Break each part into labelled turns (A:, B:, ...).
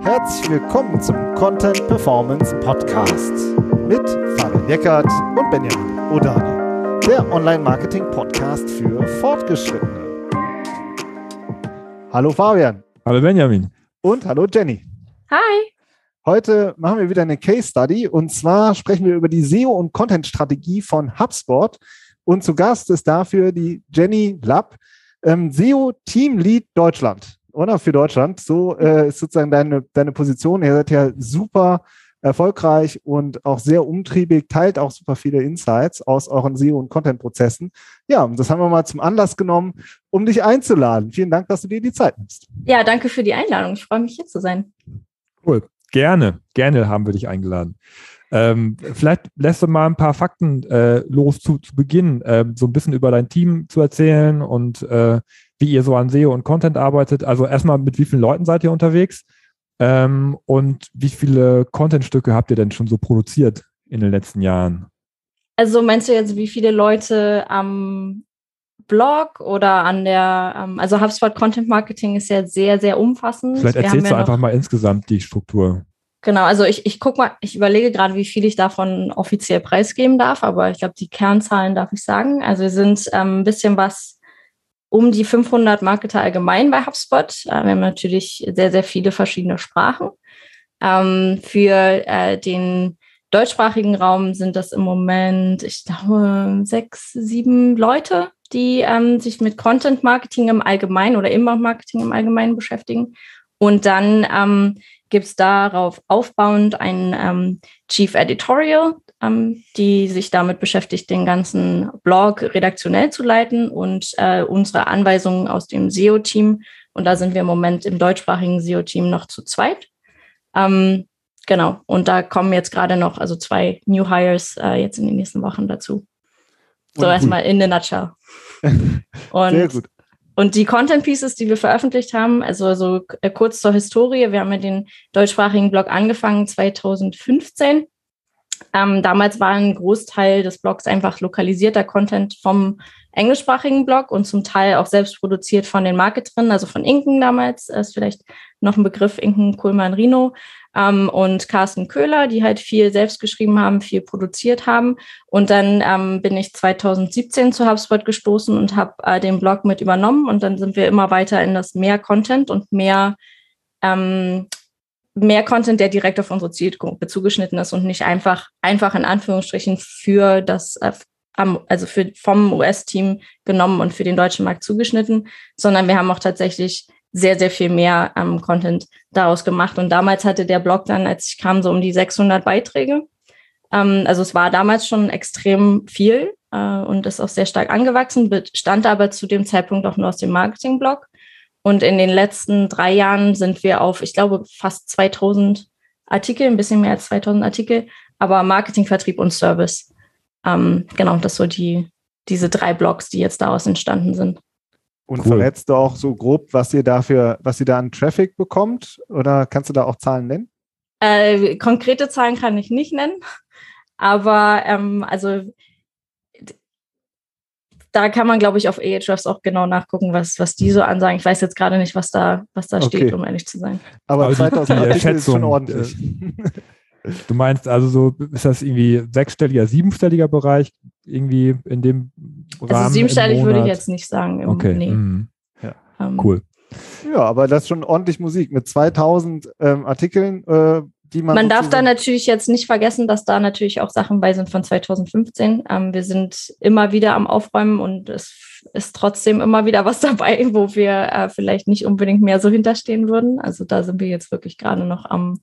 A: Herzlich willkommen zum Content Performance Podcast mit Fabian Eckert und Benjamin Odani, der Online-Marketing-Podcast für Fortgeschrittene. Hallo Fabian.
B: Hallo Benjamin.
A: Und hallo Jenny.
C: Hi.
A: Heute machen wir wieder eine Case Study und zwar sprechen wir über die SEO- und Content-Strategie von HubSpot. Und zu Gast ist dafür die Jenny Lapp, ähm, SEO Team Lead Deutschland, oder? Für Deutschland. So äh, ist sozusagen deine, deine Position. Ihr seid ja super erfolgreich und auch sehr umtriebig, teilt auch super viele Insights aus euren SEO- und Content-Prozessen. Ja, und das haben wir mal zum Anlass genommen, um dich einzuladen. Vielen Dank, dass du dir die Zeit nimmst.
C: Ja, danke für die Einladung. Ich freue mich, hier zu sein.
B: Cool. Gerne, gerne haben wir dich eingeladen. Ähm, vielleicht lässt du mal ein paar Fakten äh, los zu, zu Beginn, äh, so ein bisschen über dein Team zu erzählen und äh, wie ihr so an SEO und Content arbeitet. Also erstmal, mit wie vielen Leuten seid ihr unterwegs ähm, und wie viele Contentstücke habt ihr denn schon so produziert in den letzten Jahren?
C: Also meinst du jetzt, wie viele Leute am Blog oder an der, ähm, also HubSpot Content Marketing ist ja sehr, sehr umfassend.
B: Vielleicht erzählst du einfach mal insgesamt die Struktur.
C: Genau, also ich, ich guck mal, ich überlege gerade, wie viel ich davon offiziell preisgeben darf, aber ich glaube, die Kernzahlen darf ich sagen. Also wir sind ähm, ein bisschen was um die 500 Marketer allgemein bei HubSpot. Äh, wir haben natürlich sehr, sehr viele verschiedene Sprachen. Ähm, für äh, den deutschsprachigen Raum sind das im Moment, ich glaube, sechs, sieben Leute, die ähm, sich mit Content Marketing im Allgemeinen oder Inbound Marketing im Allgemeinen beschäftigen. Und dann ähm, gibt es darauf aufbauend einen ähm, Chief Editorial, ähm, die sich damit beschäftigt, den ganzen Blog redaktionell zu leiten und äh, unsere Anweisungen aus dem SEO-Team. Und da sind wir im Moment im deutschsprachigen SEO-Team noch zu zweit. Ähm, genau. Und da kommen jetzt gerade noch also zwei New Hires äh, jetzt in den nächsten Wochen dazu. So erstmal in the nutshell. Und, Sehr gut. Und die Content Pieces, die wir veröffentlicht haben, also so äh, kurz zur Historie, wir haben mit den deutschsprachigen Blog angefangen 2015. Ähm, damals war ein Großteil des Blogs einfach lokalisierter Content vom englischsprachigen Blog und zum Teil auch selbst produziert von den Marketerinnen, also von Inken damals, ist vielleicht noch ein Begriff, Inken Kuhlmann Rino ähm, und Carsten Köhler, die halt viel selbst geschrieben haben, viel produziert haben. Und dann ähm, bin ich 2017 zu HubSpot gestoßen und habe äh, den Blog mit übernommen und dann sind wir immer weiter in das mehr Content und mehr ähm, mehr Content, der direkt auf unsere Zielgruppe zugeschnitten ist und nicht einfach, einfach in Anführungsstrichen für das, äh, also für, vom US-Team genommen und für den deutschen Markt zugeschnitten, sondern wir haben auch tatsächlich sehr, sehr viel mehr ähm, Content daraus gemacht. Und damals hatte der Blog dann, als ich kam, so um die 600 Beiträge. Ähm, also es war damals schon extrem viel äh, und ist auch sehr stark angewachsen, bestand aber zu dem Zeitpunkt auch nur aus dem Marketing-Blog. Und in den letzten drei Jahren sind wir auf, ich glaube, fast 2000 Artikel, ein bisschen mehr als 2000 Artikel, aber Marketing, Vertrieb und Service. Ähm, genau, das so die, diese drei Blogs, die jetzt daraus entstanden sind.
A: Und cool. verrätst du auch so grob, was ihr dafür, was ihr da an Traffic bekommt? Oder kannst du da auch Zahlen nennen?
C: Äh, konkrete Zahlen kann ich nicht nennen, aber ähm, also da kann man, glaube ich, auf Ahrefs auch genau nachgucken, was, was die so ansagen. Ich weiß jetzt gerade nicht, was da, was da okay. steht, um ehrlich zu sein.
A: Aber 2000 Artikel ist schon ordentlich.
B: Du meinst also so, ist das irgendwie sechsstelliger, siebenstelliger Bereich irgendwie in dem
C: also Rahmen? Also siebenstellig würde ich jetzt nicht sagen.
B: Im, okay. Nee. Mhm. Ja. Um, cool.
A: Ja, aber das ist schon ordentlich Musik mit 2000 ähm, Artikeln. Äh, die man,
C: man darf da natürlich jetzt nicht vergessen, dass da natürlich auch Sachen bei sind von 2015. Ähm, wir sind immer wieder am Aufräumen und es ist trotzdem immer wieder was dabei, wo wir äh, vielleicht nicht unbedingt mehr so hinterstehen würden. Also da sind wir jetzt wirklich gerade noch am,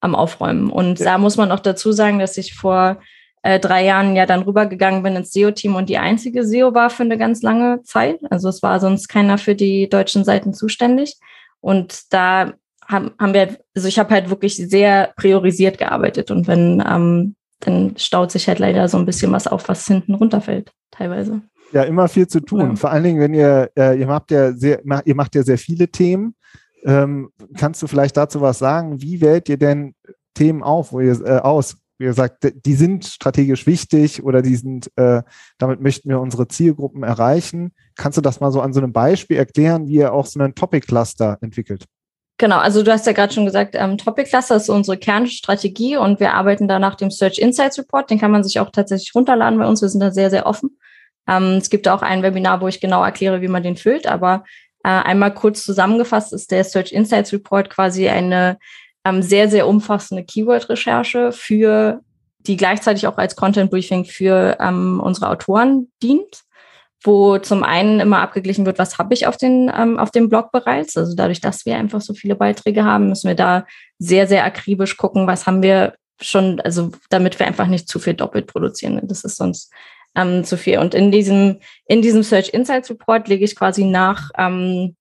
C: am Aufräumen. Und ja. da muss man auch dazu sagen, dass ich vor äh, drei Jahren ja dann rübergegangen bin ins SEO-Team und die einzige SEO war für eine ganz lange Zeit. Also es war sonst keiner für die deutschen Seiten zuständig. Und da haben, haben wir, also ich habe halt wirklich sehr priorisiert gearbeitet und wenn, ähm, dann staut sich halt leider so ein bisschen was auf, was hinten runterfällt, teilweise.
A: Ja, immer viel zu tun. Ja. Vor allen Dingen, wenn ihr, äh, ihr macht ja sehr, ihr macht ja sehr viele Themen. Ähm, kannst du vielleicht dazu was sagen? Wie wählt ihr denn Themen auf, wo ihr äh, aus, wie gesagt, die sind strategisch wichtig oder die sind, äh, damit möchten wir unsere Zielgruppen erreichen. Kannst du das mal so an so einem Beispiel erklären, wie ihr auch so einen Topic Cluster entwickelt?
C: Genau, also du hast ja gerade schon gesagt, ähm, Topic Cluster ist unsere Kernstrategie und wir arbeiten da nach dem Search Insights Report. Den kann man sich auch tatsächlich runterladen bei uns. Wir sind da sehr, sehr offen. Ähm, es gibt auch ein Webinar, wo ich genau erkläre, wie man den füllt. Aber einmal kurz zusammengefasst ist der Search Insights Report quasi eine ähm, sehr, sehr umfassende Keyword-Recherche für die gleichzeitig auch als Content Briefing für ähm, unsere Autoren dient wo zum einen immer abgeglichen wird, was habe ich auf, den, ähm, auf dem Blog bereits. Also dadurch, dass wir einfach so viele Beiträge haben, müssen wir da sehr, sehr akribisch gucken, was haben wir schon, also damit wir einfach nicht zu viel doppelt produzieren. Das ist sonst ähm, zu viel. Und in diesem, in diesem Search Insights Report lege ich quasi nach ähm,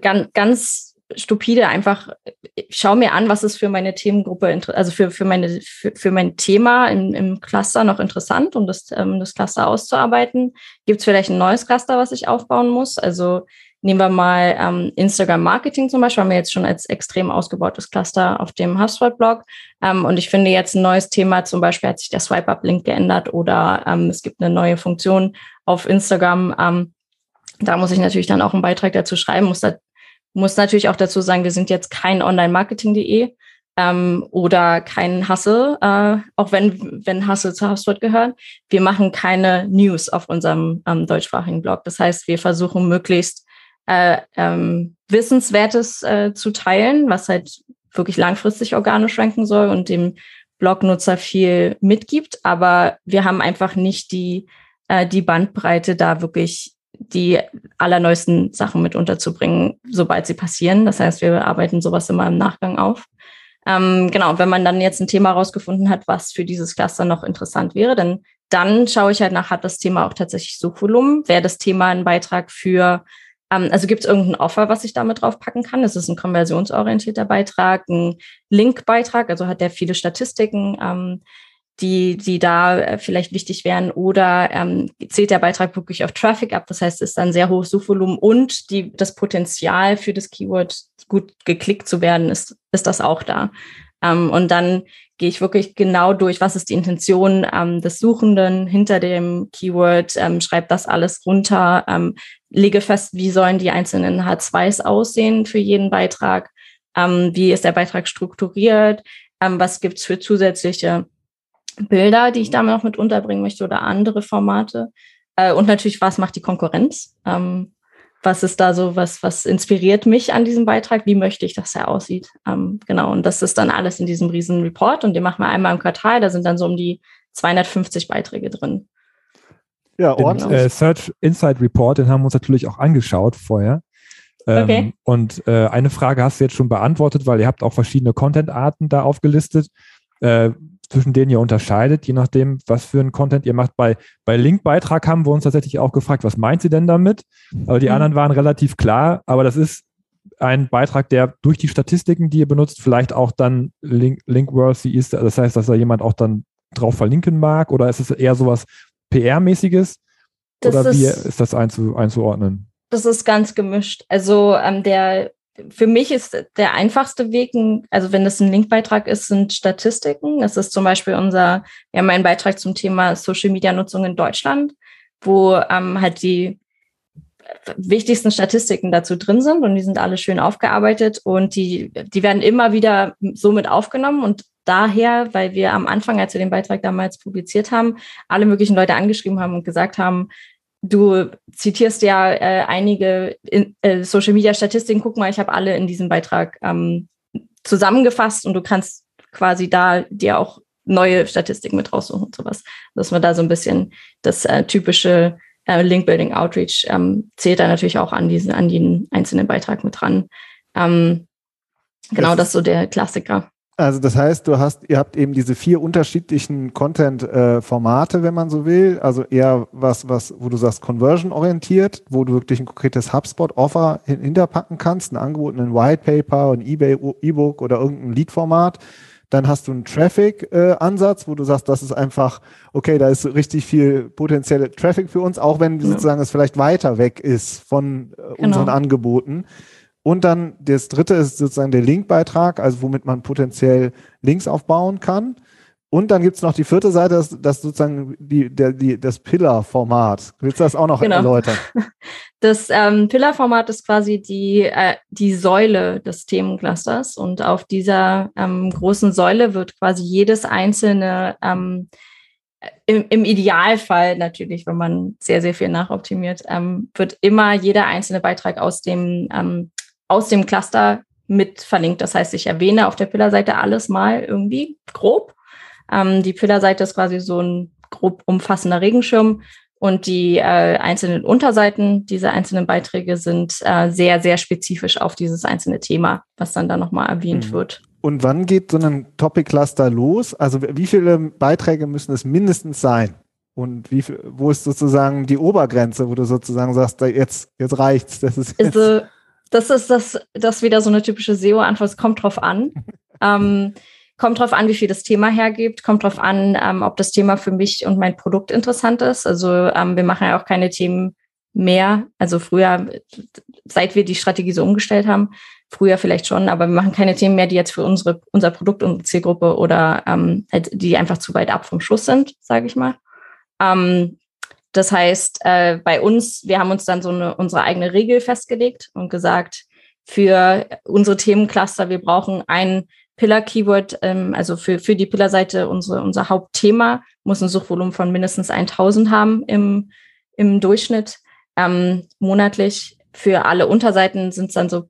C: ganz, ganz stupide einfach, ich schaue mir an, was ist für meine Themengruppe, also für, für, meine, für, für mein Thema im, im Cluster noch interessant, um das, ähm, das Cluster auszuarbeiten. Gibt es vielleicht ein neues Cluster, was ich aufbauen muss? Also nehmen wir mal ähm, Instagram Marketing zum Beispiel, haben wir jetzt schon als extrem ausgebautes Cluster auf dem HubSpot-Blog. Ähm, und ich finde jetzt ein neues Thema, zum Beispiel hat sich der Swipe-Up-Link geändert oder ähm, es gibt eine neue Funktion auf Instagram. Ähm, da muss ich natürlich dann auch einen Beitrag dazu schreiben, muss da muss natürlich auch dazu sagen, wir sind jetzt kein Online-Marketing.de ähm, oder kein Hustle, äh, auch wenn, wenn Hustle zu HubSpot gehört. Wir machen keine News auf unserem ähm, deutschsprachigen Blog. Das heißt, wir versuchen möglichst äh, ähm, Wissenswertes äh, zu teilen, was halt wirklich langfristig organisch ranken soll und dem Blognutzer viel mitgibt. Aber wir haben einfach nicht die, äh, die Bandbreite, da wirklich die allerneuesten Sachen mit unterzubringen, sobald sie passieren. Das heißt, wir arbeiten sowas immer im Nachgang auf. Ähm, genau, wenn man dann jetzt ein Thema rausgefunden hat, was für dieses Cluster noch interessant wäre, dann, dann schaue ich halt nach, hat das Thema auch tatsächlich Suchvolumen? Wäre das Thema ein Beitrag für, also gibt es irgendein Offer, was ich damit draufpacken kann? Ist es ein konversionsorientierter Beitrag, ein Link-Beitrag, also hat der viele Statistiken? Ähm, die, die da äh, vielleicht wichtig wären? Oder ähm, zählt der Beitrag wirklich auf Traffic ab? Das heißt, ist ein sehr hohes Suchvolumen und die, das Potenzial für das Keyword gut geklickt zu werden, ist, ist das auch da. Ähm, und dann gehe ich wirklich genau durch, was ist die Intention ähm, des Suchenden hinter dem Keyword, ähm, schreibe das alles runter, ähm, lege fest, wie sollen die einzelnen H2s aussehen für jeden Beitrag, ähm, wie ist der Beitrag strukturiert, ähm, was gibt's für zusätzliche Bilder, die ich damit noch mit unterbringen möchte oder andere Formate. Äh, und natürlich, was macht die Konkurrenz? Ähm, was ist da so, was, was inspiriert mich an diesem Beitrag? Wie möchte ich, dass er aussieht? Ähm, genau, und das ist dann alles in diesem riesen Report und den machen wir einmal im Quartal. Da sind dann so um die 250 Beiträge drin.
B: Ja, genau. äh, Search Insight Report, den haben wir uns natürlich auch angeschaut vorher. Ähm, okay. Und äh, eine Frage hast du jetzt schon beantwortet, weil ihr habt auch verschiedene Content-Arten da aufgelistet. Äh, zwischen denen ihr unterscheidet, je nachdem, was für ein Content ihr macht. Bei, bei Linkbeitrag haben wir uns tatsächlich auch gefragt, was meint sie denn damit? Aber die mhm. anderen waren relativ klar, aber das ist ein Beitrag, der durch die Statistiken, die ihr benutzt, vielleicht auch dann link, linkworthy ist. Das heißt, dass da jemand auch dann drauf verlinken mag oder ist es eher sowas PR-mäßiges? Oder wie ist das einzu, einzuordnen?
C: Das ist ganz gemischt. Also ähm, der für mich ist der einfachste Weg, also wenn das ein Linkbeitrag ist, sind Statistiken. Das ist zum Beispiel unser, wir haben einen Beitrag zum Thema Social Media Nutzung in Deutschland, wo ähm, halt die wichtigsten Statistiken dazu drin sind und die sind alle schön aufgearbeitet und die, die werden immer wieder so mit aufgenommen und daher, weil wir am Anfang, als wir den Beitrag damals publiziert haben, alle möglichen Leute angeschrieben haben und gesagt haben, Du zitierst ja äh, einige äh, Social Media Statistiken. Guck mal, ich habe alle in diesem Beitrag ähm, zusammengefasst und du kannst quasi da dir auch neue Statistiken mit raussuchen und sowas. Dass man da so ein bisschen das äh, typische äh, Link Building Outreach ähm, zählt da natürlich auch an diesen, an den einzelnen Beitrag mit dran. Ähm, genau, das, das ist so der Klassiker.
A: Also das heißt, du hast, ihr habt eben diese vier unterschiedlichen Content-Formate, äh, wenn man so will. Also eher was, was, wo du sagst, conversion-orientiert, wo du wirklich ein konkretes HubSpot-Offer hinterpacken kannst, ein Angebot, ein White Paper, ein eBay E-Book oder irgendein Lead-Format. Dann hast du einen Traffic-Ansatz, äh, wo du sagst, das ist einfach, okay, da ist richtig viel potenzielle Traffic für uns, auch wenn ja. sozusagen es vielleicht weiter weg ist von äh, genau. unseren Angeboten. Und dann das dritte ist sozusagen der Linkbeitrag, also womit man potenziell Links aufbauen kann. Und dann gibt es noch die vierte Seite, das, das sozusagen die, der, die, das Pillar-Format. Willst du das auch noch genau. erläutern?
C: Das ähm, Pillar-Format ist quasi die, äh, die Säule des Themenclusters. Und auf dieser ähm, großen Säule wird quasi jedes einzelne, ähm, im, im, Idealfall natürlich, wenn man sehr, sehr viel nachoptimiert, ähm, wird immer jeder einzelne Beitrag aus dem, ähm, aus dem Cluster mit verlinkt. Das heißt, ich erwähne auf der Pillar-Seite alles mal irgendwie grob ähm, die Pillarseite ist quasi so ein grob umfassender Regenschirm und die äh, einzelnen Unterseiten dieser einzelnen Beiträge sind äh, sehr, sehr spezifisch auf dieses einzelne Thema, was dann da nochmal erwähnt mhm. wird.
A: Und wann geht so ein Topic-Cluster los? Also wie viele Beiträge müssen es mindestens sein? Und wie viel, wo ist sozusagen die Obergrenze, wo du sozusagen sagst, jetzt, jetzt reicht's. Das ist, jetzt
C: also, das ist das, das wieder so eine typische SEO-Antwort. Es kommt drauf an. ähm, Kommt drauf an, wie viel das Thema hergibt. Kommt drauf an, ähm, ob das Thema für mich und mein Produkt interessant ist. Also ähm, wir machen ja auch keine Themen mehr. Also früher, seit wir die Strategie so umgestellt haben, früher vielleicht schon, aber wir machen keine Themen mehr, die jetzt für unsere, unser Produkt, unsere Zielgruppe oder ähm, halt, die einfach zu weit ab vom Schuss sind, sage ich mal. Ähm, das heißt, äh, bei uns, wir haben uns dann so eine, unsere eigene Regel festgelegt und gesagt, für unsere Themencluster, wir brauchen ein Pillar-Keyword, ähm, also für, für die Pillar-Seite unser Hauptthema, muss ein Suchvolumen von mindestens 1000 haben im, im Durchschnitt ähm, monatlich. Für alle Unterseiten sind es dann so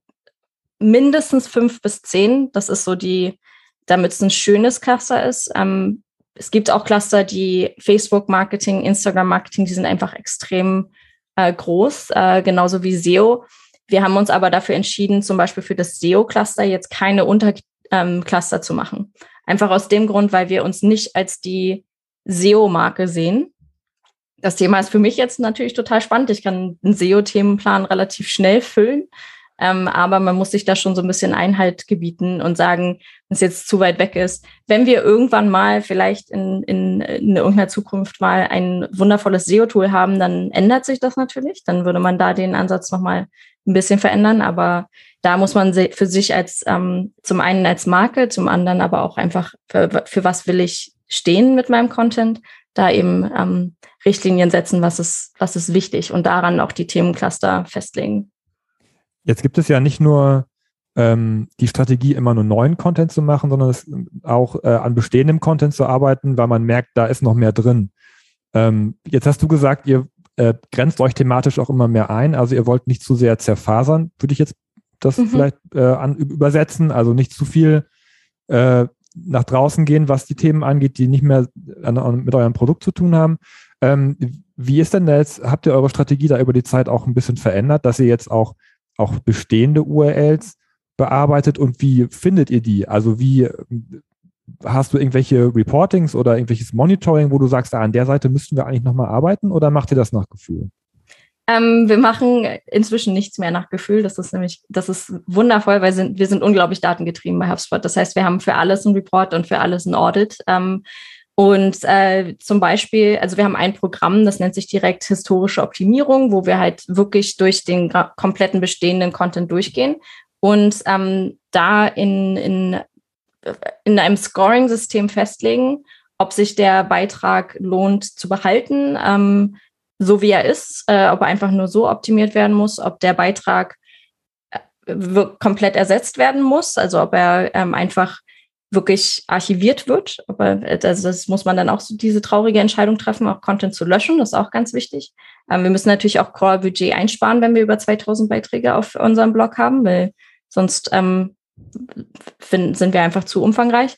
C: mindestens fünf bis zehn. Das ist so die, damit es ein schönes Cluster ist. Ähm, es gibt auch Cluster, die Facebook-Marketing, Instagram-Marketing, die sind einfach extrem äh, groß, äh, genauso wie SEO. Wir haben uns aber dafür entschieden, zum Beispiel für das SEO-Cluster jetzt keine Unter ähm, zu machen. Einfach aus dem Grund, weil wir uns nicht als die SEO-Marke sehen. Das Thema ist für mich jetzt natürlich total spannend. Ich kann einen SEO-Themenplan relativ schnell füllen. Ähm, aber man muss sich da schon so ein bisschen Einhalt gebieten und sagen, wenn es jetzt zu weit weg ist. Wenn wir irgendwann mal vielleicht in, in, in irgendeiner Zukunft mal ein wundervolles SEO-Tool haben, dann ändert sich das natürlich. Dann würde man da den Ansatz nochmal ein bisschen verändern. Aber da muss man für sich als ähm, zum einen als Marke, zum anderen aber auch einfach für, für was will ich stehen mit meinem Content, da eben ähm, Richtlinien setzen, was ist, was ist wichtig und daran auch die Themencluster festlegen.
B: Jetzt gibt es ja nicht nur ähm, die Strategie, immer nur neuen Content zu machen, sondern es auch äh, an bestehendem Content zu arbeiten, weil man merkt, da ist noch mehr drin. Ähm, jetzt hast du gesagt, ihr äh, grenzt euch thematisch auch immer mehr ein. Also ihr wollt nicht zu sehr zerfasern, würde ich jetzt das mhm. vielleicht äh, an, übersetzen, also nicht zu viel äh, nach draußen gehen, was die Themen angeht, die nicht mehr an, an, mit eurem Produkt zu tun haben. Ähm, wie ist denn jetzt, habt ihr eure Strategie da über die Zeit auch ein bisschen verändert, dass ihr jetzt auch, auch bestehende URLs bearbeitet und wie findet ihr die? Also wie hast du irgendwelche Reportings oder irgendwelches Monitoring, wo du sagst, ah, an der Seite müssten wir eigentlich nochmal arbeiten oder macht ihr das nach Gefühl?
C: Ähm, wir machen inzwischen nichts mehr nach Gefühl. Das ist nämlich, das ist wundervoll, weil sind, wir sind unglaublich datengetrieben bei HubSpot. Das heißt, wir haben für alles einen Report und für alles ein Audit. Ähm, und äh, zum Beispiel, also wir haben ein Programm, das nennt sich direkt historische Optimierung, wo wir halt wirklich durch den kompletten bestehenden Content durchgehen und ähm, da in, in, in einem Scoring-System festlegen, ob sich der Beitrag lohnt zu behalten, ähm, so wie er ist, äh, ob er einfach nur so optimiert werden muss, ob der Beitrag äh, komplett ersetzt werden muss, also ob er ähm, einfach wirklich archiviert wird. Aber also das muss man dann auch so diese traurige Entscheidung treffen, auch Content zu löschen. Das ist auch ganz wichtig. Ähm, wir müssen natürlich auch Core-Budget einsparen, wenn wir über 2000 Beiträge auf unserem Blog haben, weil sonst ähm, finden, sind wir einfach zu umfangreich.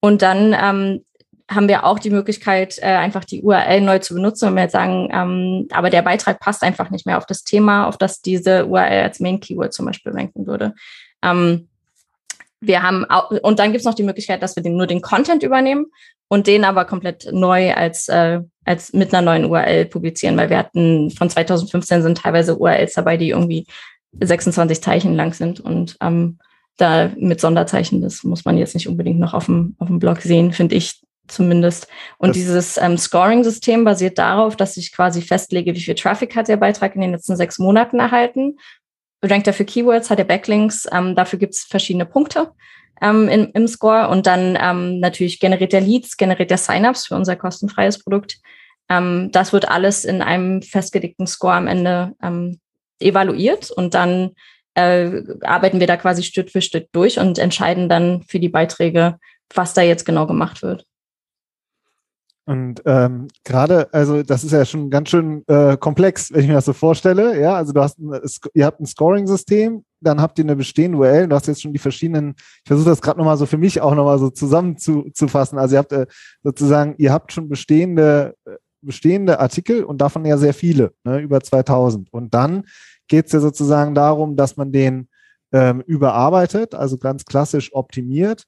C: Und dann ähm, haben wir auch die Möglichkeit, äh, einfach die URL neu zu benutzen und wir jetzt sagen, ähm, aber der Beitrag passt einfach nicht mehr auf das Thema, auf das diese URL als Main Keyword zum Beispiel ranken würde. Ähm, wir haben auch, und dann gibt es noch die Möglichkeit, dass wir den, nur den Content übernehmen und den aber komplett neu als, äh, als mit einer neuen URL publizieren, weil wir hatten von 2015 sind teilweise URLs dabei, die irgendwie 26 Zeichen lang sind und ähm, da mit Sonderzeichen, das muss man jetzt nicht unbedingt noch auf dem, auf dem Blog sehen, finde ich zumindest. Und das dieses ähm, Scoring-System basiert darauf, dass ich quasi festlege, wie viel Traffic hat der Beitrag in den letzten sechs Monaten erhalten rankt er für Keywords, hat er Backlinks, ähm, dafür gibt es verschiedene Punkte ähm, in, im Score und dann ähm, natürlich generiert er Leads, generiert er Signups für unser kostenfreies Produkt. Ähm, das wird alles in einem festgelegten Score am Ende ähm, evaluiert und dann äh, arbeiten wir da quasi Stück für Stück durch und entscheiden dann für die Beiträge, was da jetzt genau gemacht wird.
A: Und ähm, gerade, also das ist ja schon ganz schön äh, komplex, wenn ich mir das so vorstelle. Ja, also du hast, ein, ihr habt ein Scoring-System, dann habt ihr eine bestehende URL. Du hast jetzt schon die verschiedenen. Ich versuche das gerade nochmal so für mich auch nochmal so zusammenzufassen. Also ihr habt äh, sozusagen, ihr habt schon bestehende äh, bestehende Artikel und davon ja sehr viele, ne, über 2000. Und dann geht es ja sozusagen darum, dass man den ähm, überarbeitet, also ganz klassisch optimiert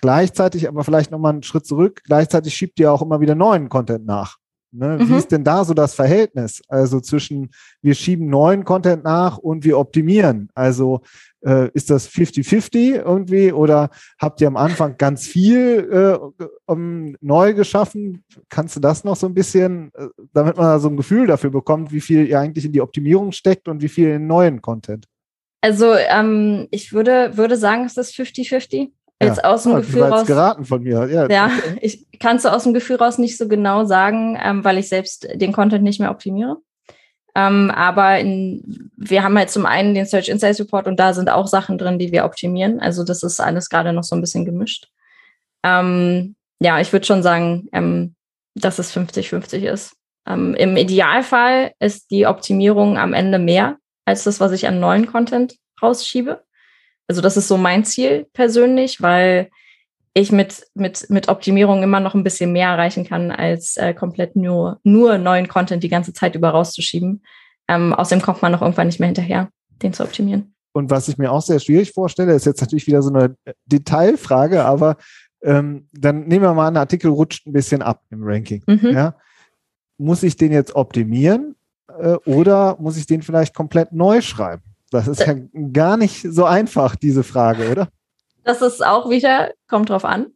A: Gleichzeitig, aber vielleicht nochmal einen Schritt zurück, gleichzeitig schiebt ihr auch immer wieder neuen Content nach. Ne? Mhm. Wie ist denn da so das Verhältnis? Also zwischen wir schieben neuen Content nach und wir optimieren. Also äh, ist das 50-50 irgendwie oder habt ihr am Anfang ganz viel äh, um, neu geschaffen? Kannst du das noch so ein bisschen, äh, damit man da so ein Gefühl dafür bekommt, wie viel ihr eigentlich in die Optimierung steckt und wie viel in neuen Content?
C: Also ähm, ich würde, würde sagen, es ist 50-50. Jetzt ja. aus dem oh, Gefühl raus.
A: geraten von mir. Ja,
C: ja okay. ich kann es aus dem Gefühl raus nicht so genau sagen, ähm, weil ich selbst den Content nicht mehr optimiere. Ähm, aber in, wir haben halt zum einen den Search Insights Report und da sind auch Sachen drin, die wir optimieren. Also das ist alles gerade noch so ein bisschen gemischt. Ähm, ja, ich würde schon sagen, ähm, dass es 50-50 ist. Ähm, Im Idealfall ist die Optimierung am Ende mehr als das, was ich an neuen Content rausschiebe. Also das ist so mein Ziel persönlich, weil ich mit, mit, mit Optimierung immer noch ein bisschen mehr erreichen kann, als äh, komplett nur, nur neuen Content die ganze Zeit über rauszuschieben. Ähm, außerdem kommt man noch irgendwann nicht mehr hinterher, den zu optimieren.
A: Und was ich mir auch sehr schwierig vorstelle, ist jetzt natürlich wieder so eine Detailfrage, aber ähm, dann nehmen wir mal an, Artikel rutscht ein bisschen ab im Ranking. Mhm. Ja? Muss ich den jetzt optimieren äh, oder muss ich den vielleicht komplett neu schreiben? Das ist ja gar nicht so einfach, diese Frage, oder?
C: Das ist auch wieder, kommt drauf an.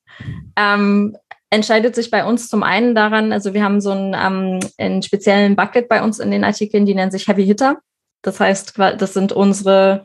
C: Ähm, entscheidet sich bei uns zum einen daran, also wir haben so einen, ähm, einen speziellen Bucket bei uns in den Artikeln, die nennen sich Heavy Hitter. Das heißt, das sind unsere,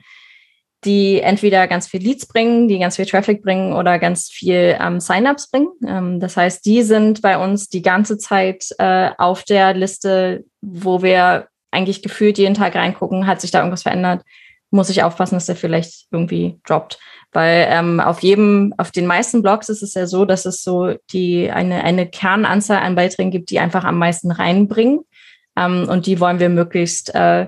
C: die entweder ganz viel Leads bringen, die ganz viel Traffic bringen oder ganz viel ähm, Sign-ups bringen. Ähm, das heißt, die sind bei uns die ganze Zeit äh, auf der Liste, wo wir eigentlich gefühlt jeden Tag reingucken, hat sich da irgendwas verändert, muss ich aufpassen, dass der vielleicht irgendwie droppt. Weil ähm, auf jedem, auf den meisten Blogs ist es ja so, dass es so die eine, eine Kernanzahl an Beiträgen gibt, die einfach am meisten reinbringen. Ähm, und die wollen wir möglichst äh,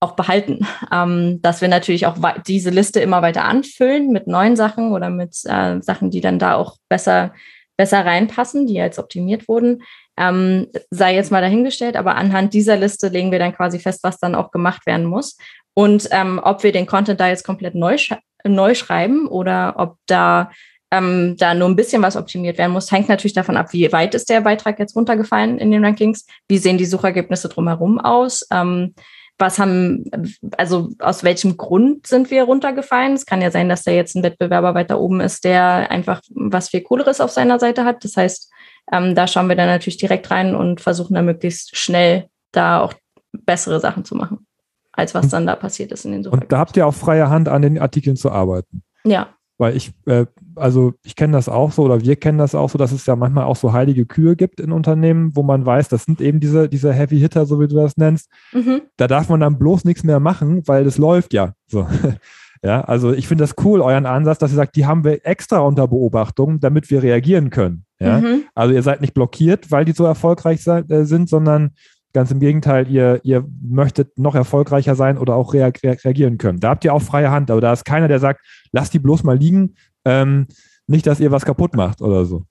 C: auch behalten. Ähm, dass wir natürlich auch diese Liste immer weiter anfüllen mit neuen Sachen oder mit äh, Sachen, die dann da auch besser, besser reinpassen, die jetzt optimiert wurden ähm, sei jetzt mal dahingestellt, aber anhand dieser Liste legen wir dann quasi fest, was dann auch gemacht werden muss. Und ähm, ob wir den Content da jetzt komplett neu, sch neu schreiben oder ob da, ähm, da nur ein bisschen was optimiert werden muss, hängt natürlich davon ab, wie weit ist der Beitrag jetzt runtergefallen in den Rankings, wie sehen die Suchergebnisse drumherum aus. Ähm, was haben, also aus welchem Grund sind wir runtergefallen? Es kann ja sein, dass da jetzt ein Wettbewerber weiter oben ist, der einfach was viel Cooleres auf seiner Seite hat. Das heißt, ähm, da schauen wir dann natürlich direkt rein und versuchen dann möglichst schnell da auch bessere Sachen zu machen, als was dann da passiert ist in den
B: Suchergebnissen. Und da habt ihr auch freie Hand an den Artikeln zu arbeiten.
C: Ja.
B: Weil ich, äh, also ich kenne das auch so oder wir kennen das auch so, dass es ja manchmal auch so heilige Kühe gibt in Unternehmen, wo man weiß, das sind eben diese, diese Heavy Hitter, so wie du das nennst. Mhm. Da darf man dann bloß nichts mehr machen, weil das läuft ja. So. Ja, also ich finde das cool, euren Ansatz, dass ihr sagt, die haben wir extra unter Beobachtung, damit wir reagieren können. Ja? Mhm. Also ihr seid nicht blockiert, weil die so erfolgreich äh, sind, sondern ganz im Gegenteil, ihr, ihr möchtet noch erfolgreicher sein oder auch reagieren können. Da habt ihr auch freie Hand, aber da ist keiner, der sagt, lasst die bloß mal liegen, ähm, nicht, dass ihr was kaputt macht oder so.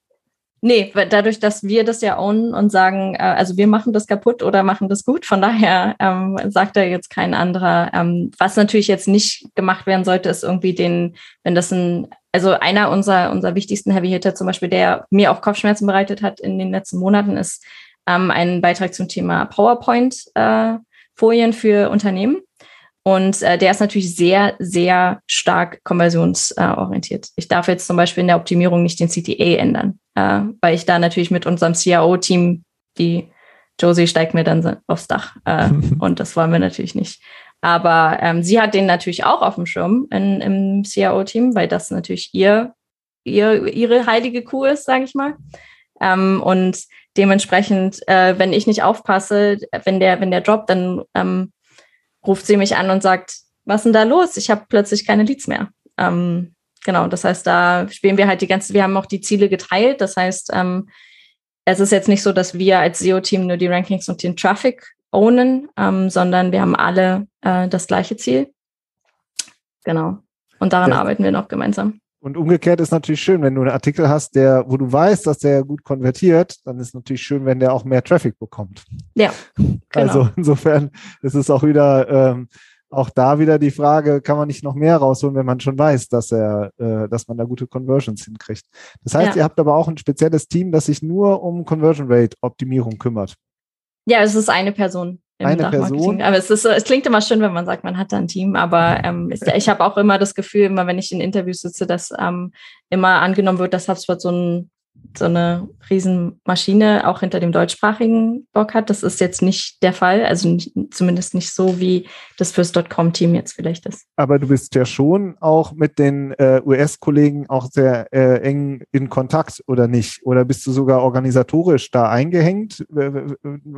C: Nee, dadurch, dass wir das ja ownen und sagen, äh, also wir machen das kaputt oder machen das gut, von daher ähm, sagt da jetzt kein anderer. Ähm, was natürlich jetzt nicht gemacht werden sollte, ist irgendwie den, wenn das ein, also einer unserer, unserer wichtigsten Heavy Hitter zum Beispiel, der mir auch Kopfschmerzen bereitet hat in den letzten Monaten, ist ähm, ein Beitrag zum Thema PowerPoint-Folien äh, für Unternehmen. Und äh, der ist natürlich sehr, sehr stark konversionsorientiert. ich darf jetzt zum Beispiel in der Optimierung nicht den CTA ändern, äh, weil ich da natürlich mit unserem CAO-Team, die Josie steigt mir dann aufs Dach. Äh, und das wollen wir natürlich nicht. Aber ähm, sie hat den natürlich auch auf dem Schirm in, im CIO-Team, weil das natürlich ihr, ihr, ihre heilige Kuh ist, sage ich mal. Ähm, und dementsprechend, äh, wenn ich nicht aufpasse, wenn der, wenn der droppt, dann ähm, ruft sie mich an und sagt, was ist denn da los? Ich habe plötzlich keine Leads mehr. Ähm, genau, das heißt, da spielen wir halt die ganze, wir haben auch die Ziele geteilt. Das heißt, ähm, es ist jetzt nicht so, dass wir als SEO-Team nur die Rankings und den Traffic ownen, ähm, sondern wir haben alle äh, das gleiche Ziel. Genau. Und daran ja. arbeiten wir noch gemeinsam.
A: Und umgekehrt ist natürlich schön, wenn du einen Artikel hast, der, wo du weißt, dass der gut konvertiert, dann ist es natürlich schön, wenn der auch mehr Traffic bekommt.
C: Ja.
A: Genau. Also insofern ist es auch wieder, ähm, auch da wieder die Frage, kann man nicht noch mehr rausholen, wenn man schon weiß, dass er, äh, dass man da gute Conversions hinkriegt. Das heißt, ja. ihr habt aber auch ein spezielles Team, das sich nur um Conversion Rate Optimierung kümmert.
C: Ja, es ist eine Person
A: eine Person.
C: Aber es, ist, es klingt immer schön, wenn man sagt, man hat da ein Team. Aber ähm, ich, ich habe auch immer das Gefühl, immer wenn ich in Interviews sitze, dass ähm, immer angenommen wird, dass HubSpot so ein so eine Riesenmaschine auch hinter dem deutschsprachigen Blog hat. Das ist jetzt nicht der Fall, also nicht, zumindest nicht so, wie das fürs .com-Team jetzt vielleicht ist.
A: Aber du bist ja schon auch mit den äh, US-Kollegen auch sehr äh, eng in Kontakt, oder nicht? Oder bist du sogar organisatorisch da eingehängt?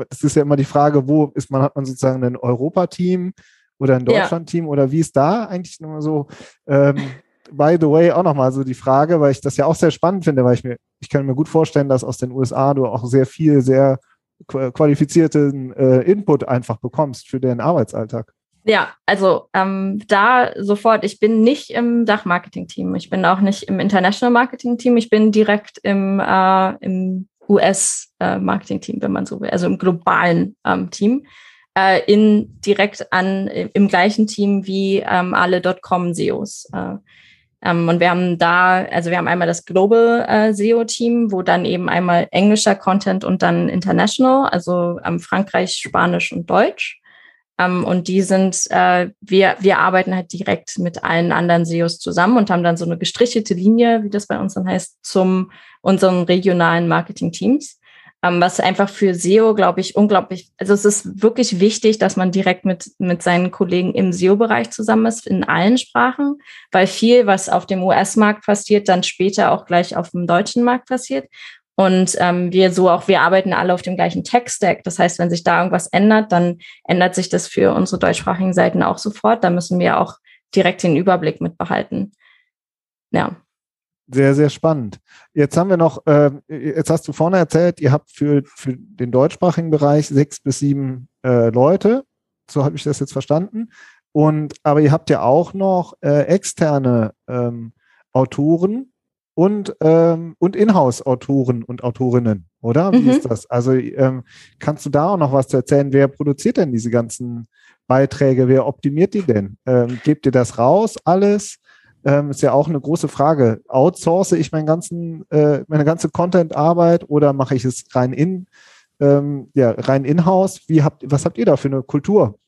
A: Es ist ja immer die Frage, wo ist man, hat man sozusagen ein Europa-Team oder ein Deutschland-Team ja. oder wie ist da eigentlich nur so ähm, by the way, auch nochmal so die Frage, weil ich das ja auch sehr spannend finde, weil ich mir, ich kann mir gut vorstellen, dass aus den USA du auch sehr viel, sehr qualifizierten äh, Input einfach bekommst für den Arbeitsalltag.
C: Ja, also ähm, da sofort, ich bin nicht im Dach-Marketing-Team, ich bin auch nicht im International Marketing-Team, ich bin direkt im, äh, im US-Marketing-Team, äh, wenn man so will, also im globalen ähm, Team, äh, in direkt an im gleichen Team wie ähm, alle .com-SEOs. Äh, ähm, und wir haben da, also wir haben einmal das Global äh, SEO-Team, wo dann eben einmal englischer Content und dann International, also ähm, Frankreich, Spanisch und Deutsch. Ähm, und die sind, äh, wir, wir arbeiten halt direkt mit allen anderen SEOs zusammen und haben dann so eine gestrichelte Linie, wie das bei uns dann heißt, zum unseren regionalen Marketing-Teams was einfach für SEO, glaube ich, unglaublich, also es ist wirklich wichtig, dass man direkt mit, mit seinen Kollegen im SEO-Bereich zusammen ist, in allen Sprachen, weil viel, was auf dem US-Markt passiert, dann später auch gleich auf dem deutschen Markt passiert. Und ähm, wir so auch, wir arbeiten alle auf dem gleichen Tech-Stack. Das heißt, wenn sich da irgendwas ändert, dann ändert sich das für unsere deutschsprachigen Seiten auch sofort. Da müssen wir auch direkt den Überblick mitbehalten. Ja.
A: Sehr, sehr spannend. Jetzt haben wir noch, äh, jetzt hast du vorne erzählt, ihr habt für, für den deutschsprachigen Bereich sechs bis sieben äh, Leute. So habe ich das jetzt verstanden. Und aber ihr habt ja auch noch äh, externe ähm, Autoren und, ähm, und Inhouse-Autoren und Autorinnen, oder? Wie mhm. ist das? Also ähm, kannst du da auch noch was erzählen? Wer produziert denn diese ganzen Beiträge? Wer optimiert die denn? Ähm, gebt ihr das raus, alles? Ähm, ist ja auch eine große Frage. Outsource ich meinen ganzen, äh, meine ganze Content-Arbeit oder mache ich es rein in, ähm, ja, rein in-house? Wie habt, was habt ihr da für eine Kultur?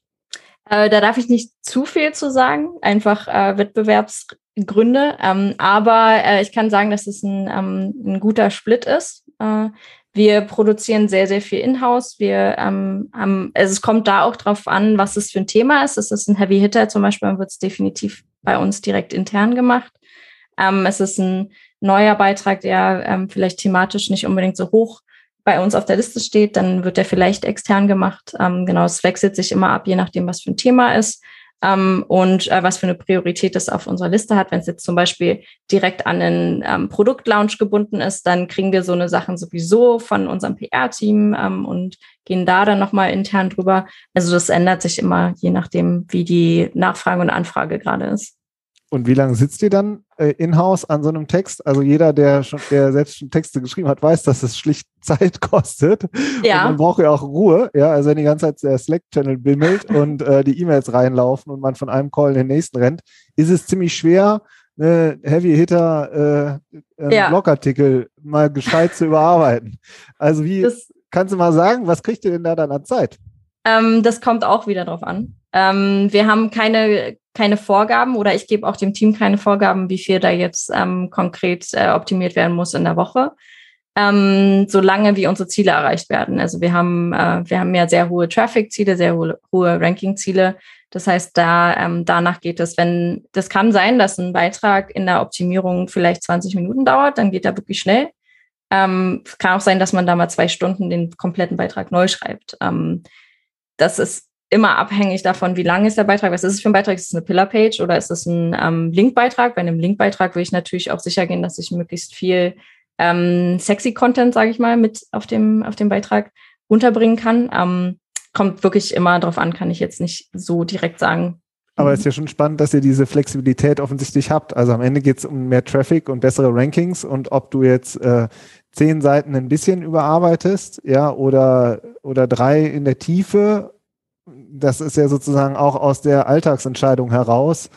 C: Äh, da darf ich nicht zu viel zu sagen, einfach äh, Wettbewerbsgründe. Ähm, aber äh, ich kann sagen, dass es ein, ähm, ein guter Split ist. Wir produzieren sehr, sehr viel in-house. Wir ähm, haben, also es kommt da auch drauf an, was es für ein Thema ist. Es ist ein Heavy Hitter zum Beispiel, dann wird es definitiv bei uns direkt intern gemacht. Ähm, es ist ein neuer Beitrag, der ähm, vielleicht thematisch nicht unbedingt so hoch bei uns auf der Liste steht, dann wird der vielleicht extern gemacht. Ähm, genau, es wechselt sich immer ab, je nachdem, was für ein Thema ist ähm, und äh, was für eine Priorität es auf unserer Liste hat. Wenn es jetzt zum Beispiel direkt an den ähm, Produktlaunch gebunden ist, dann kriegen wir so eine Sachen sowieso von unserem PR-Team ähm, und gehen da dann nochmal intern drüber. Also das ändert sich immer, je nachdem, wie die Nachfrage und Anfrage gerade ist.
A: Und wie lange sitzt ihr dann äh, in-house an so einem Text? Also jeder, der schon, der selbst schon Texte geschrieben hat, weiß, dass es schlicht Zeit kostet. Ja. Und man braucht ja auch Ruhe. Ja, also wenn die ganze Zeit der Slack-Channel bimmelt und äh, die E-Mails reinlaufen und man von einem Call in den nächsten rennt, ist es ziemlich schwer, eine Heavy Hitter äh, ja. Blogartikel mal gescheit zu überarbeiten. Also wie das, kannst du mal sagen, was kriegt ihr denn da dann an Zeit?
C: Ähm, das kommt auch wieder drauf an. Ähm, wir haben keine, keine Vorgaben oder ich gebe auch dem Team keine Vorgaben, wie viel da jetzt ähm, konkret äh, optimiert werden muss in der Woche. Ähm, solange wie unsere Ziele erreicht werden. Also wir haben, äh, wir haben ja sehr hohe Traffic-Ziele, sehr hohe, hohe Ranking-Ziele. Das heißt, da ähm, danach geht es, wenn das kann sein, dass ein Beitrag in der Optimierung vielleicht 20 Minuten dauert, dann geht er wirklich schnell. Ähm, kann auch sein, dass man da mal zwei Stunden den kompletten Beitrag neu schreibt. Ähm, das ist immer abhängig davon, wie lang ist der Beitrag, was ist es für ein Beitrag, ist es eine Pillar-Page oder ist es ein ähm, Link-Beitrag? Bei einem Link-Beitrag will ich natürlich auch sicher gehen, dass ich möglichst viel ähm, sexy Content, sage ich mal, mit auf dem, auf dem Beitrag unterbringen kann. Ähm, kommt wirklich immer darauf an, kann ich jetzt nicht so direkt sagen.
A: Aber es ist ja schon spannend, dass ihr diese Flexibilität offensichtlich habt. Also am Ende geht es um mehr Traffic und bessere Rankings und ob du jetzt äh, zehn Seiten ein bisschen überarbeitest, ja, oder, oder drei in der Tiefe das ist ja sozusagen auch aus der Alltagsentscheidung heraus,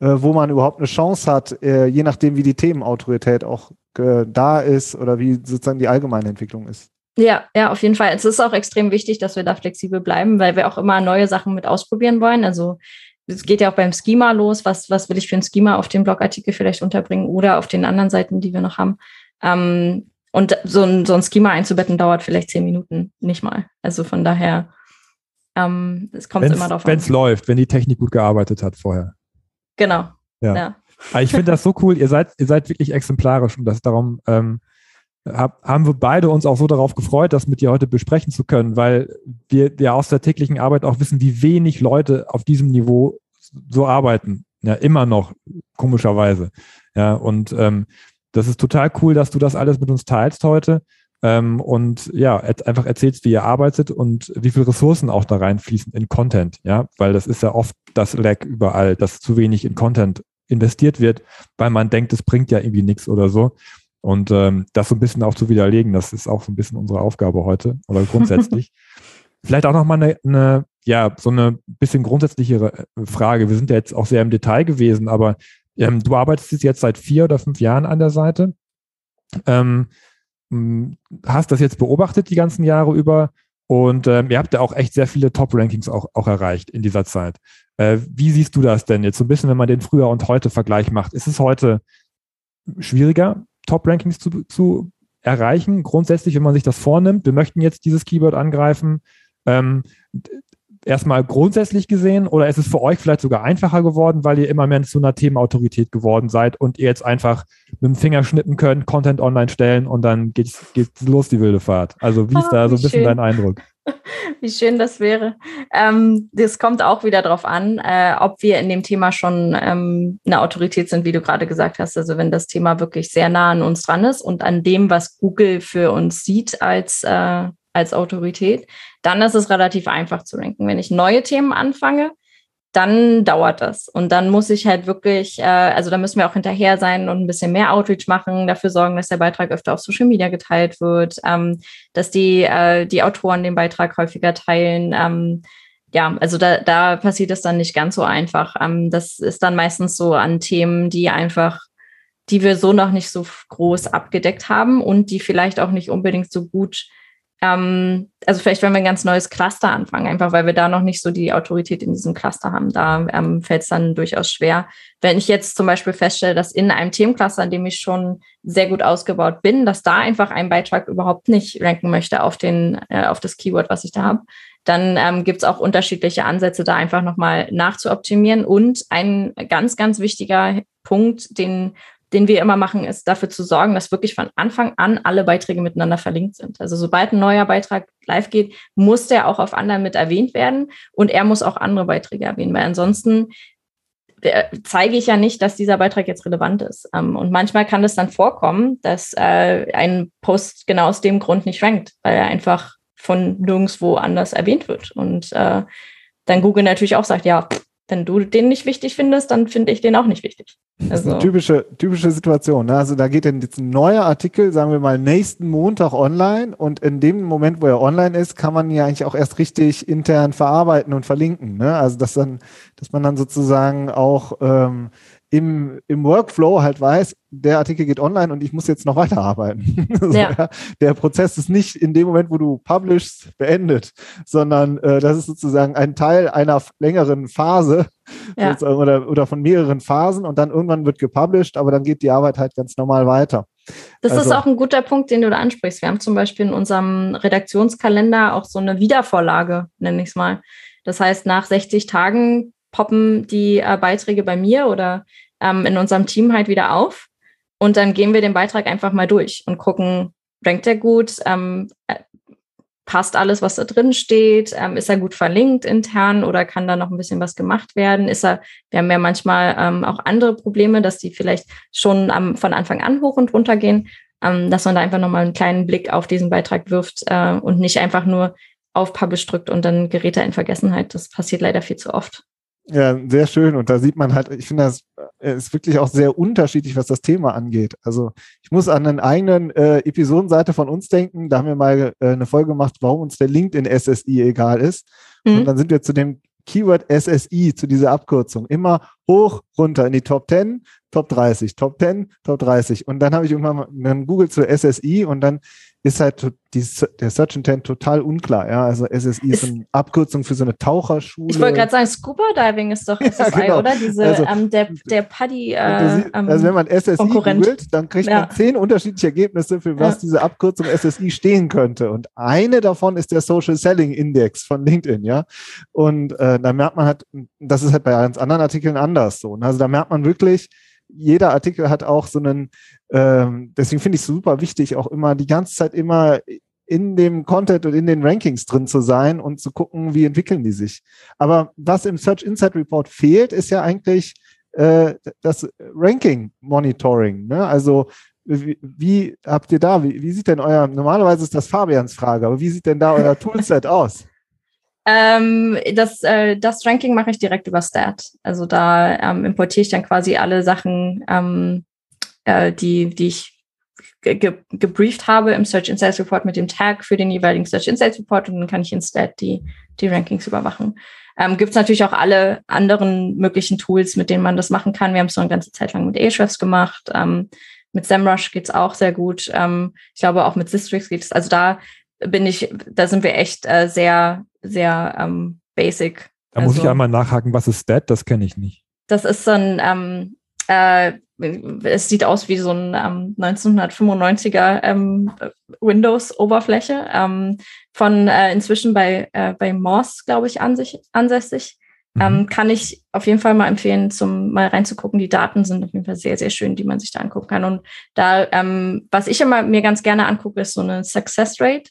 A: äh, wo man überhaupt eine Chance hat, äh, je nachdem, wie die Themenautorität auch äh, da ist oder wie sozusagen die allgemeine Entwicklung ist.
C: Ja, ja, auf jeden Fall. Es ist auch extrem wichtig, dass wir da flexibel bleiben, weil wir auch immer neue Sachen mit ausprobieren wollen. Also es geht ja auch beim Schema los. Was, was will ich für ein Schema auf dem Blogartikel vielleicht unterbringen oder auf den anderen Seiten, die wir noch haben? Ähm, und so ein, so ein Schema einzubetten dauert vielleicht zehn Minuten, nicht mal. Also von daher ähm, es kommt wenn's, immer darauf
B: an. Wenn es läuft, wenn die Technik gut gearbeitet hat vorher.
C: Genau.
B: Ja. ja. Aber ich finde das so cool. Ihr seid, ihr seid wirklich exemplarisch und das darum ähm, hab, haben wir beide uns auch so darauf gefreut, das mit dir heute besprechen zu können, weil wir ja aus der täglichen Arbeit auch wissen, wie wenig Leute auf diesem Niveau so arbeiten. Ja, immer noch, komischerweise. Ja, und ähm, das ist total cool, dass du das alles mit uns teilst heute ähm, und ja, einfach erzählst, wie ihr arbeitet und wie viele Ressourcen auch da reinfließen in Content, ja, weil das ist ja oft das Lag überall, dass zu wenig in Content investiert wird, weil man denkt, es bringt ja irgendwie nichts oder so. Und ähm, das so ein bisschen auch zu widerlegen, das ist auch so ein bisschen unsere Aufgabe heute oder grundsätzlich. Vielleicht auch nochmal eine, eine, ja, so eine bisschen grundsätzlichere äh, Frage. Wir sind ja jetzt auch sehr im Detail gewesen, aber ähm, du arbeitest jetzt seit vier oder fünf Jahren an der Seite. Ähm, hm, hast das jetzt beobachtet die ganzen Jahre über und ähm, ihr habt ja auch echt sehr viele Top-Rankings auch, auch erreicht in dieser Zeit. Äh, wie siehst du das denn jetzt so ein bisschen, wenn man den früher und heute Vergleich macht? Ist es heute schwieriger, Top-Rankings zu, zu erreichen? Grundsätzlich, wenn man sich das vornimmt, wir möchten jetzt dieses Keyword angreifen. Ähm, erstmal grundsätzlich gesehen oder ist es für euch vielleicht sogar einfacher geworden, weil ihr immer mehr zu einer Themenautorität geworden seid und ihr jetzt einfach mit dem Finger schnippen könnt, Content online stellen und dann geht's, geht's los, die wilde Fahrt? Also wie ist oh, da so ein bisschen schön. dein Eindruck?
C: Wie schön das wäre. Ähm, das kommt auch wieder darauf an, äh, ob wir in dem Thema schon ähm, eine Autorität sind, wie du gerade gesagt hast. Also wenn das Thema wirklich sehr nah an uns dran ist und an dem, was Google für uns sieht als äh, als Autorität, dann ist es relativ einfach zu ranken. Wenn ich neue Themen anfange, dann dauert das. Und dann muss ich halt wirklich, äh, also da müssen wir auch hinterher sein und ein bisschen mehr Outreach machen, dafür sorgen, dass der Beitrag öfter auf Social Media geteilt wird, ähm, dass die, äh, die Autoren den Beitrag häufiger teilen. Ähm, ja, also da, da passiert es dann nicht ganz so einfach. Ähm, das ist dann meistens so an Themen, die einfach, die wir so noch nicht so groß abgedeckt haben und die vielleicht auch nicht unbedingt so gut ähm, also vielleicht, wenn wir ein ganz neues Cluster anfangen, einfach weil wir da noch nicht so die Autorität in diesem Cluster haben, da ähm, fällt es dann durchaus schwer. Wenn ich jetzt zum Beispiel feststelle, dass in einem Themencluster, in dem ich schon sehr gut ausgebaut bin, dass da einfach ein Beitrag überhaupt nicht ranken möchte auf, den, äh, auf das Keyword, was ich da habe, dann ähm, gibt es auch unterschiedliche Ansätze, da einfach nochmal nachzuoptimieren. Und ein ganz, ganz wichtiger Punkt, den den wir immer machen, ist dafür zu sorgen, dass wirklich von Anfang an alle Beiträge miteinander verlinkt sind. Also sobald ein neuer Beitrag live geht, muss der auch auf anderen mit erwähnt werden und er muss auch andere Beiträge erwähnen, weil ansonsten äh, zeige ich ja nicht, dass dieser Beitrag jetzt relevant ist. Ähm, und manchmal kann es dann vorkommen, dass äh, ein Post genau aus dem Grund nicht rankt, weil er einfach von nirgendwo anders erwähnt wird. Und äh, dann Google natürlich auch sagt, ja, wenn du den nicht wichtig findest, dann finde ich den auch nicht wichtig.
A: Also. Das ist eine also typische, typische Situation. Ne? Also da geht dann jetzt ein neuer Artikel, sagen wir mal, nächsten Montag online und in dem Moment, wo er online ist, kann man ja eigentlich auch erst richtig intern verarbeiten und verlinken. Ne? Also dass dann, dass man dann sozusagen auch ähm, im, im Workflow halt weiß, der Artikel geht online und ich muss jetzt noch weiterarbeiten. so, ja. Ja. Der Prozess ist nicht in dem Moment, wo du publishst, beendet, sondern äh, das ist sozusagen ein Teil einer längeren Phase ja. oder, oder von mehreren Phasen und dann irgendwann wird gepublished, aber dann geht die Arbeit halt ganz normal weiter.
C: Das also, ist auch ein guter Punkt, den du da ansprichst. Wir haben zum Beispiel in unserem Redaktionskalender auch so eine Wiedervorlage, nenne ich es mal. Das heißt, nach 60 Tagen poppen die äh, Beiträge bei mir oder ähm, in unserem Team halt wieder auf. Und dann gehen wir den Beitrag einfach mal durch und gucken, rankt er gut, ähm, äh, passt alles, was da drin steht, ähm, ist er gut verlinkt intern oder kann da noch ein bisschen was gemacht werden? Ist er, wir haben ja manchmal ähm, auch andere Probleme, dass die vielleicht schon am, von Anfang an hoch und runter gehen, ähm, dass man da einfach nochmal einen kleinen Blick auf diesen Beitrag wirft äh, und nicht einfach nur auf Publish drückt und dann gerät er in Vergessenheit. Das passiert leider viel zu oft.
A: Ja, sehr schön. Und da sieht man halt, ich finde, das äh, ist wirklich auch sehr unterschiedlich, was das Thema angeht. Also ich muss an einen eigenen äh, Episodenseite von uns denken. Da haben wir mal äh, eine Folge gemacht, warum uns der LinkedIn SSI egal ist. Mhm. Und dann sind wir zu dem Keyword SSI, zu dieser Abkürzung, immer hoch, runter in die Top 10, Top 30, Top 10, Top 30. Und dann habe ich irgendwann mal Google zu SSI und dann ist halt die, der Search Intent total unklar. Ja, also SSI ist, ist eine Abkürzung für so eine Taucherschule.
C: Ich wollte gerade sagen, Scuba Diving ist doch SSI, ja, genau. oder? Diese, also, ähm, der, der Paddy. Äh,
A: also wenn man SSI Konkurrent. googelt, dann kriegt ja. man zehn unterschiedliche Ergebnisse, für was ja. diese Abkürzung SSI stehen könnte. Und eine davon ist der Social Selling Index von LinkedIn, ja. Und äh, da merkt man halt, das ist halt bei ganz anderen Artikeln anders so. Und also da merkt man wirklich, jeder Artikel hat auch so einen, ähm, deswegen finde ich es super wichtig, auch immer die ganze Zeit immer in dem Content und in den Rankings drin zu sein und zu gucken, wie entwickeln die sich. Aber was im Search Insight Report fehlt, ist ja eigentlich äh, das Ranking Monitoring. Ne? Also wie, wie, habt ihr da, wie, wie sieht denn euer, normalerweise ist das Fabians Frage, aber wie sieht denn da euer Toolset aus?
C: Ähm, das, äh, das Ranking mache ich direkt über Stat. Also da ähm, importiere ich dann quasi alle Sachen, ähm, äh, die, die ich ge gebrieft habe im Search Insights Report mit dem Tag für den jeweiligen Search Insights Report und dann kann ich in Stat die, die Rankings überwachen. Ähm, Gibt es natürlich auch alle anderen möglichen Tools, mit denen man das machen kann. Wir haben es so eine ganze Zeit lang mit Ahrefs gemacht. Ähm, mit SEMrush geht es auch sehr gut. Ähm, ich glaube, auch mit Systrix geht es. Also da bin ich, da sind wir echt äh, sehr, sehr ähm, basic.
B: Da also, muss ich also einmal nachhaken, was ist Stat? Das kenne ich nicht.
C: Das ist so ein, ähm, äh, es sieht aus wie so ein ähm, 1995er ähm, Windows-Oberfläche ähm, von äh, inzwischen bei, äh, bei Moss, glaube ich, an sich, ansässig. Mhm. Ähm, kann ich auf jeden Fall mal empfehlen, zum mal reinzugucken. Die Daten sind auf jeden Fall sehr, sehr schön, die man sich da angucken kann. Und da, ähm, was ich immer mir ganz gerne angucke, ist so eine Success Rate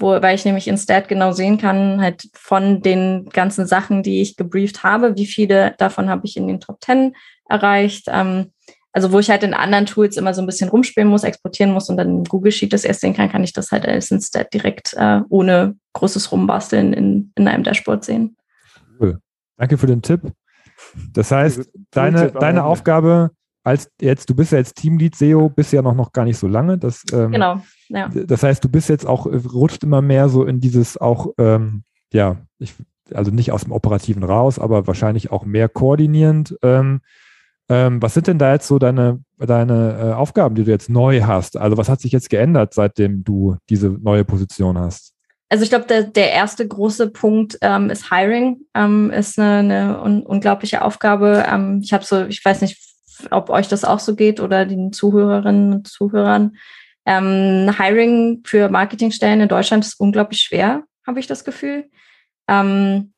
C: wo, weil ich nämlich in Stat genau sehen kann, halt von den ganzen Sachen, die ich gebrieft habe, wie viele davon habe ich in den Top 10 erreicht. Ähm, also wo ich halt in anderen Tools immer so ein bisschen rumspielen muss, exportieren muss und dann im Google Sheet das erst sehen kann, kann ich das halt als in Stat direkt äh, ohne großes Rumbasteln in, in einem Dashboard sehen.
B: Cool. Danke für den Tipp. Das heißt, deine, deine Aufgabe als jetzt, du bist ja jetzt Teamlead SEO, bist ja noch, noch gar nicht so lange. Das, ähm,
C: genau. Ja.
B: Das heißt, du bist jetzt auch, äh, rutscht immer mehr so in dieses auch, ähm, ja, ich, also nicht aus dem Operativen raus, aber wahrscheinlich auch mehr koordinierend. Ähm, ähm, was sind denn da jetzt so deine, deine äh, Aufgaben, die du jetzt neu hast? Also was hat sich jetzt geändert, seitdem du diese neue Position hast?
C: Also ich glaube, der, der erste große Punkt ähm, ist Hiring, ähm, ist eine, eine un unglaubliche Aufgabe. Ähm, ich habe so, ich weiß nicht, ob euch das auch so geht oder den Zuhörerinnen und Zuhörern. Ähm, Hiring für Marketingstellen in Deutschland ist unglaublich schwer, habe ich das Gefühl. Ähm,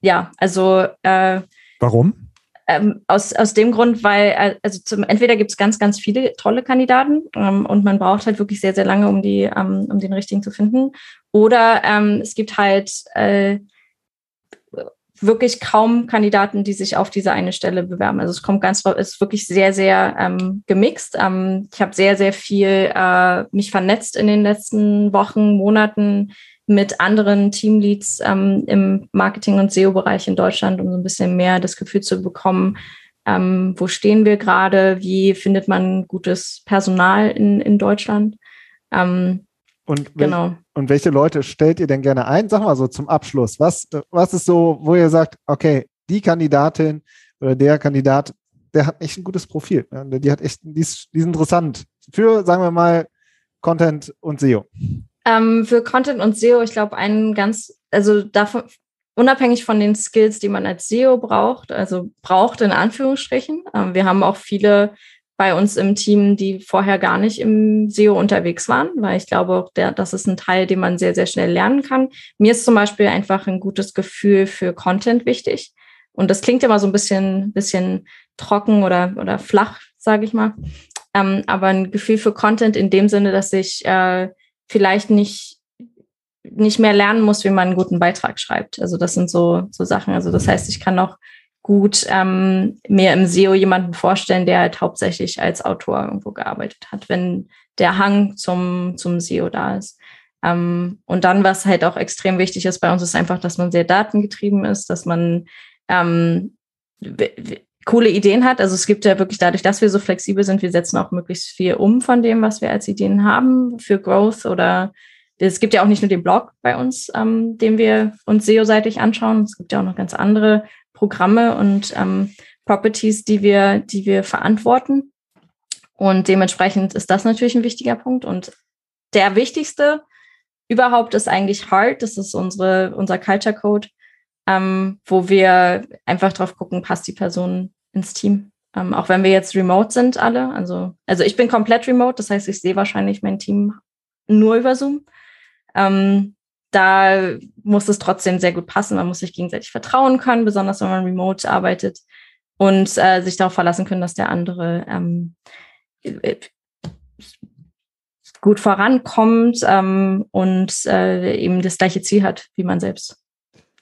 C: ja, also. Äh,
B: Warum?
C: Ähm, aus, aus dem Grund, weil, äh, also zum, entweder gibt es ganz, ganz viele tolle Kandidaten ähm, und man braucht halt wirklich sehr, sehr lange, um, die, ähm, um den richtigen zu finden. Oder ähm, es gibt halt äh, wirklich kaum Kandidaten, die sich auf diese eine Stelle bewerben. Also es kommt ganz, ist wirklich sehr, sehr ähm, gemixt. Ähm, ich habe sehr, sehr viel äh, mich vernetzt in den letzten Wochen, Monaten mit anderen Teamleads ähm, im Marketing- und SEO-Bereich in Deutschland, um so ein bisschen mehr das Gefühl zu bekommen, ähm, wo stehen wir gerade, wie findet man gutes Personal in, in Deutschland. Ähm,
A: und, genau. und welche Leute stellt ihr denn gerne ein? Sag mal so zum Abschluss. Was, was ist so, wo ihr sagt, okay, die Kandidatin oder der Kandidat, der hat echt ein gutes Profil. Die hat echt, die ist, die ist interessant für, sagen wir mal, Content und SEO.
C: Ähm, für Content und SEO, ich glaube, ein ganz, also davon, unabhängig von den Skills, die man als SEO braucht, also braucht in Anführungsstrichen. Ähm, wir haben auch viele bei uns im Team, die vorher gar nicht im SEO unterwegs waren, weil ich glaube, der, das ist ein Teil, den man sehr, sehr schnell lernen kann. Mir ist zum Beispiel einfach ein gutes Gefühl für Content wichtig. Und das klingt immer so ein bisschen, bisschen trocken oder, oder flach, sage ich mal. Ähm, aber ein Gefühl für Content in dem Sinne, dass ich äh, vielleicht nicht, nicht mehr lernen muss, wie man einen guten Beitrag schreibt. Also das sind so, so Sachen. Also das heißt, ich kann noch gut ähm, mir im SEO jemanden vorstellen, der halt hauptsächlich als Autor irgendwo gearbeitet hat, wenn der Hang zum, zum SEO da ist. Ähm, und dann, was halt auch extrem wichtig ist bei uns, ist einfach, dass man sehr datengetrieben ist, dass man ähm, coole Ideen hat. Also es gibt ja wirklich dadurch, dass wir so flexibel sind, wir setzen auch möglichst viel um von dem, was wir als Ideen haben für Growth oder es gibt ja auch nicht nur den Blog bei uns, ähm, den wir uns SEO-seitig anschauen. Es gibt ja auch noch ganz andere Programme und ähm, Properties, die wir, die wir verantworten. Und dementsprechend ist das natürlich ein wichtiger Punkt. Und der wichtigste überhaupt ist eigentlich Hard. Das ist unsere, unser Culture Code, ähm, wo wir einfach drauf gucken, passt die Person ins Team. Ähm, auch wenn wir jetzt remote sind alle. Also, also ich bin komplett remote. Das heißt, ich sehe wahrscheinlich mein Team nur über Zoom. Ähm, da muss es trotzdem sehr gut passen. Man muss sich gegenseitig vertrauen können, besonders wenn man remote arbeitet und äh, sich darauf verlassen können, dass der andere ähm, äh, gut vorankommt ähm, und äh, eben das gleiche Ziel hat wie man selbst.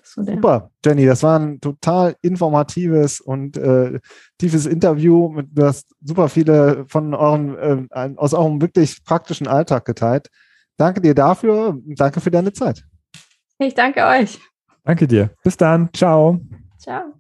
A: Super, Jenny, das war ein total informatives und äh, tiefes Interview. Du hast super viele von eurem, äh, aus eurem wirklich praktischen Alltag geteilt. Danke dir dafür. Danke für deine Zeit.
C: Ich danke euch.
B: Danke dir. Bis dann. Ciao. Ciao.